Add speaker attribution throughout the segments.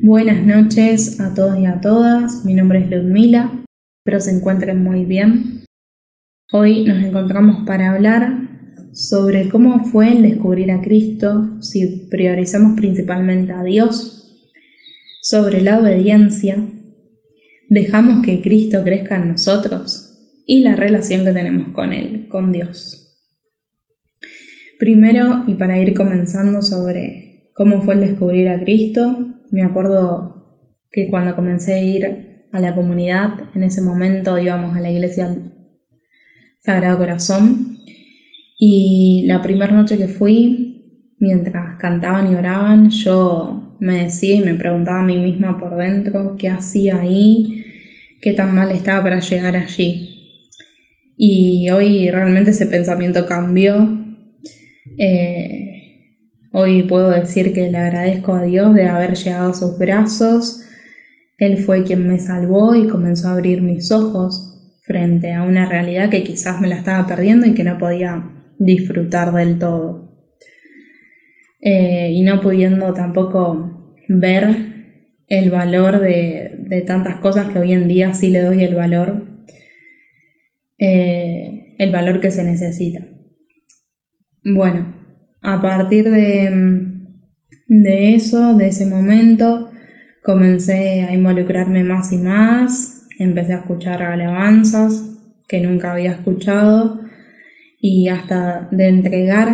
Speaker 1: Buenas noches a todos y a todas. Mi nombre es Ludmila. Espero se encuentren muy bien. Hoy nos encontramos para hablar sobre cómo fue el descubrir a Cristo, si priorizamos principalmente a Dios, sobre la obediencia, dejamos que Cristo crezca en nosotros y la relación que tenemos con Él, con Dios. Primero, y para ir comenzando sobre cómo fue el descubrir a Cristo, me acuerdo que cuando comencé a ir a la comunidad, en ese momento íbamos a la iglesia Sagrado Corazón y la primera noche que fui, mientras cantaban y oraban, yo me decía y me preguntaba a mí misma por dentro qué hacía ahí, qué tan mal estaba para llegar allí. Y hoy realmente ese pensamiento cambió. Eh, Hoy puedo decir que le agradezco a Dios de haber llegado a sus brazos. Él fue quien me salvó y comenzó a abrir mis ojos frente a una realidad que quizás me la estaba perdiendo y que no podía disfrutar del todo. Eh, y no pudiendo tampoco ver el valor de, tantas cosas que hoy en día sí le doy el valor, eh, el valor que se necesita. Bueno, a partir de, eso, de ese momento, comencé a involucrarme más y más, empecé a escuchar alabanzas que nunca había escuchado y hasta de entregar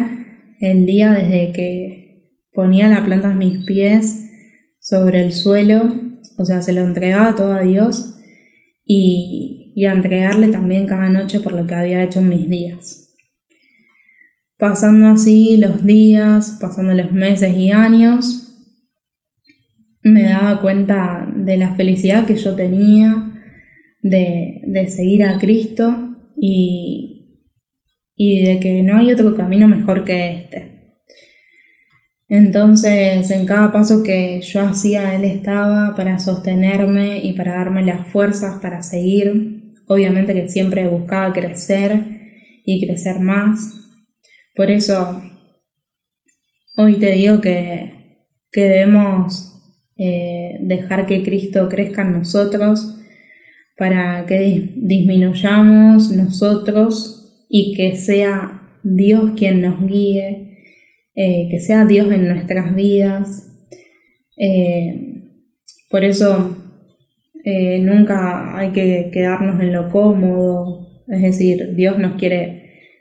Speaker 1: el día desde que ponía la planta de mis pies sobre el suelo, o sea, se lo entregaba todo a Dios y, y a entregarle también cada noche por lo que había hecho en mis días. Pasando así los días, pasando los meses y años, me daba cuenta de la felicidad que yo tenía de, seguir a Cristo y, y de que no hay otro camino mejor que este. Entonces, en cada paso que yo hacía, Él estaba para sostenerme y para darme las fuerzas para seguir. Obviamente que siempre buscaba crecer y crecer más, por eso hoy te digo que, debemos eh, dejar que Cristo crezca en nosotros para que disminuyamos nosotros y que sea Dios quien nos guíe, eh, que sea Dios en nuestras vidas. Eh, por eso nunca hay que quedarnos en lo cómodo, es decir, Dios nos quiere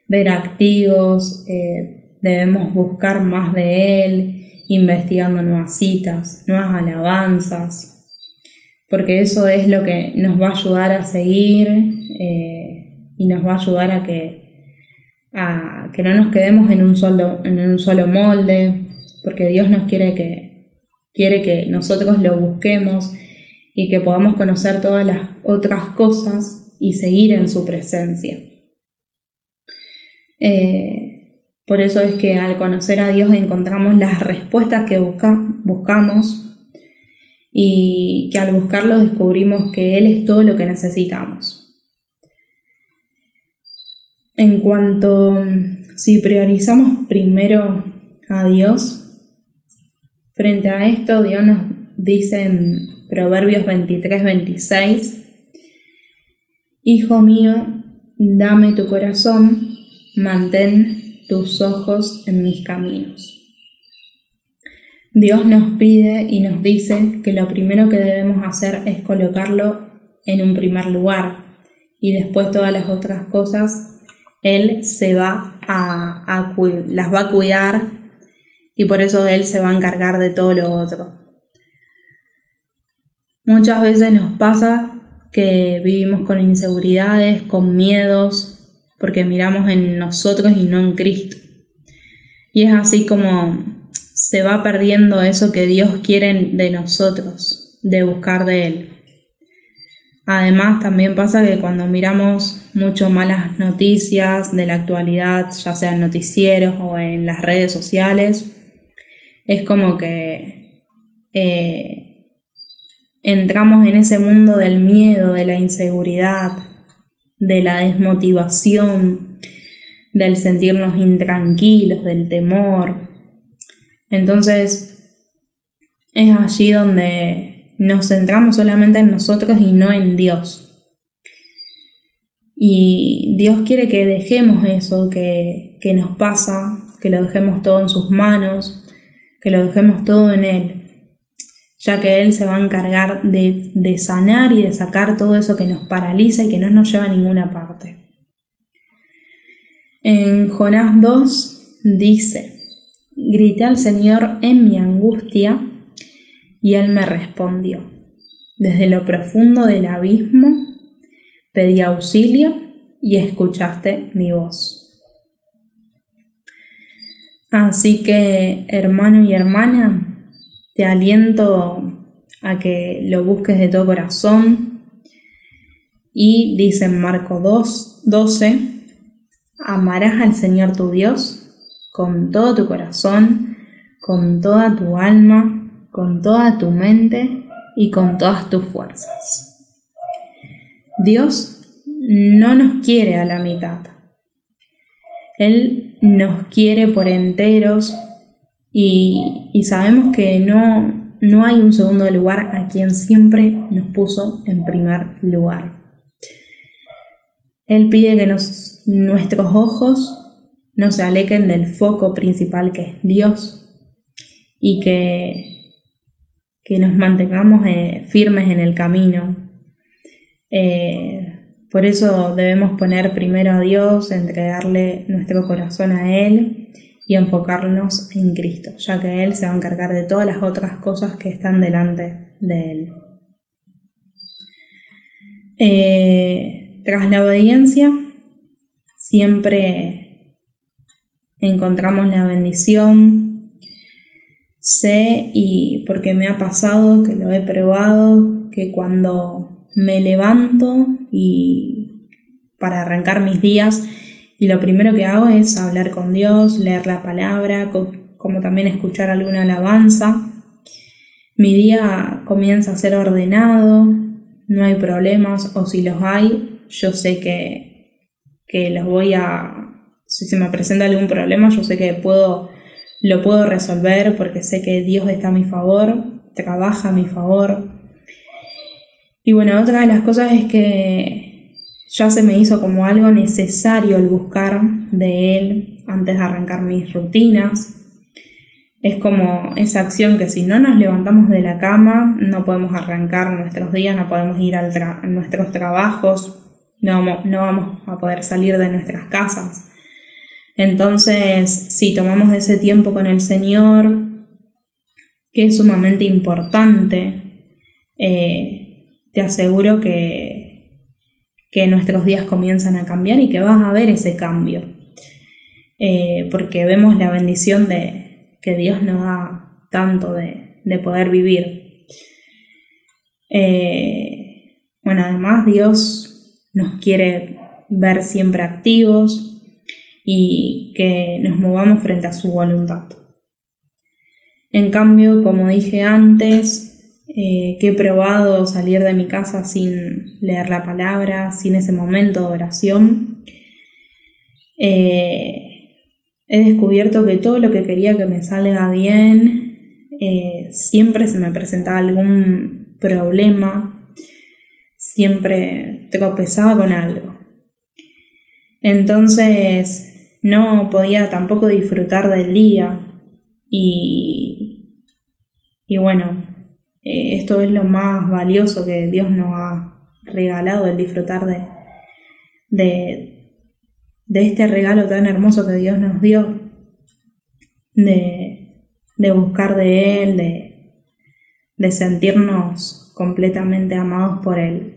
Speaker 1: ver activos, eh, debemos buscar más de Él, investigando nuevas citas, nuevas alabanzas, porque eso es lo que nos va a ayudar a seguir eh, y nos va a ayudar a que, a que no nos quedemos en un, solo, en un solo molde, porque Dios nos quiere que, quiere que nosotros lo busquemos y que podamos conocer todas las otras cosas y seguir en su presencia. Eh, por eso es que al conocer a Dios encontramos las respuestas que buscamos y que al buscarlo descubrimos que Él es todo lo que necesitamos. En cuanto si priorizamos primero a Dios, frente a esto Dios nos dice en Proverbios 23, 26, Hijo mío, dame tu corazón mantén tus ojos en mis caminos. Dios nos pide y nos dice que lo primero que debemos hacer es colocarlo en un primer lugar y después todas las otras cosas Él se va a, las va a cuidar y por eso Él se va a encargar de todo lo otro. Muchas veces nos pasa que vivimos con inseguridades, con miedos, porque miramos en nosotros y no en Cristo. Y es así como se va perdiendo eso que Dios quiere de nosotros, de buscar de Él. Además, también pasa que cuando miramos mucho malas noticias de la actualidad, ya sea en noticieros o en las redes sociales, es como que eh, entramos en ese mundo del miedo, de la inseguridad, de la desmotivación, del sentirnos intranquilos, del temor. Entonces, es allí donde nos centramos solamente en nosotros y no en Dios. Y Dios quiere que dejemos eso que, que nos pasa, que lo dejemos todo en sus manos, que lo dejemos todo en Él, ya que Él se va a encargar de, de sanar y de sacar todo eso que nos paraliza y que no nos lleva a ninguna parte. En Jonás 2 dice, grité al Señor en mi angustia y Él me respondió. Desde lo profundo del abismo pedí auxilio y escuchaste mi voz. Así que, hermano y hermana, te aliento a que lo busques de todo corazón. Y dice en Marco 2, 12, amarás al Señor tu Dios con todo tu corazón, con toda tu alma, con toda tu mente y con todas tus fuerzas. Dios no nos quiere a la mitad. Él nos quiere por enteros y, sabemos que no, no hay un segundo lugar a quien siempre nos puso en primer lugar. Él pide que nuestros ojos no se alejen del foco principal que es Dios y que, que nos mantengamos eh, firmes en el camino, eh, por eso debemos poner primero a Dios, entregarle nuestro corazón a Él y enfocarnos en Cristo, ya que Él se va a encargar de todas las otras cosas que están delante de Él. Eh, tras la obediencia, siempre encontramos la bendición. Sé y porque me ha pasado, que lo he probado, que cuando me levanto y para arrancar mis días y lo primero que hago es hablar con Dios, leer la palabra, como también escuchar alguna alabanza. Mi día comienza a ser ordenado, no hay problemas o si los hay, yo sé que, que los voy a, si se me presenta algún problema, yo sé que puedo, lo puedo resolver porque sé que Dios está a mi favor, trabaja a mi favor, y bueno, otra de las cosas es que ya se me hizo como algo necesario el buscar de él antes de arrancar mis rutinas. Es como esa acción que si no nos levantamos de la cama, no podemos arrancar nuestros días, no podemos ir a nuestros trabajos, no, no vamos a poder salir de nuestras casas. Entonces, si tomamos ese tiempo con el Señor, que es sumamente importante, eh, te aseguro que, que nuestros días comienzan a cambiar y que vas a ver ese cambio. Eh, porque vemos la bendición de que Dios nos da tanto de, poder vivir. Eh, bueno, además Dios nos quiere ver siempre activos y que nos movamos frente a su voluntad. En cambio, como dije antes, eh, que he probado salir de mi casa sin leer la palabra, sin ese momento de oración. Eh, he descubierto que todo lo que quería que me salga bien, eh, siempre se me presentaba algún problema, siempre tropezaba con algo. Entonces no podía tampoco disfrutar del día y, y bueno, eh, esto es lo más valioso que Dios nos ha regalado, el disfrutar de, de, este regalo tan hermoso que Dios nos dio, de, buscar de Él, de, sentirnos completamente amados por Él.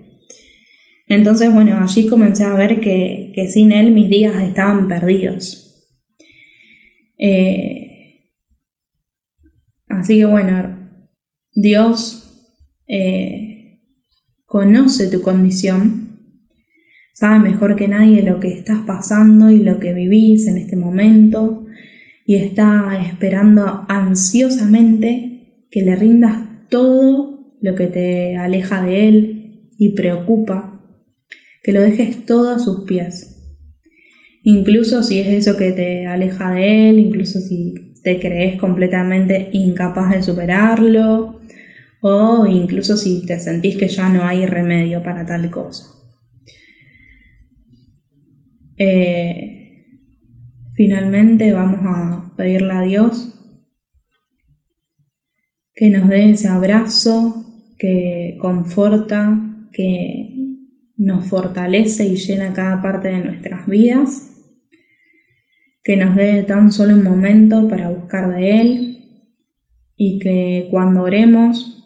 Speaker 1: Entonces, bueno, allí comencé a ver que, sin Él mis días estaban perdidos. Eh, así que bueno, Dios eh, conoce tu condición, sabe mejor que nadie lo que estás pasando y lo que vivís en este momento y está esperando ansiosamente que le rindas todo lo que te aleja de Él y preocupa, que lo dejes todo a sus pies. Incluso si es eso que te aleja de Él, incluso si, te crees completamente incapaz de superarlo o incluso si te sentís que ya no hay remedio para tal cosa. Eh, finalmente vamos a pedirle a Dios que nos dé ese abrazo que conforta, que nos fortalece y llena cada parte de nuestras vidas, que nos dé tan solo un momento para buscar de Él y que cuando oremos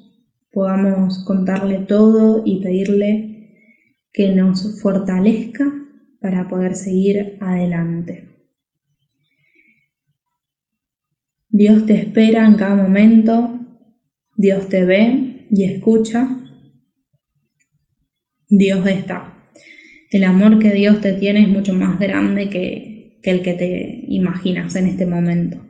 Speaker 1: podamos contarle todo y pedirle que nos fortalezca para poder seguir adelante. Dios te espera en cada momento, Dios te ve y escucha, Dios está. El amor que Dios te tiene es mucho más grande que, el que te imaginas en este momento.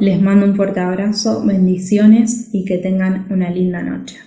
Speaker 1: Les mando un fuerte abrazo, bendiciones y que tengan una linda noche.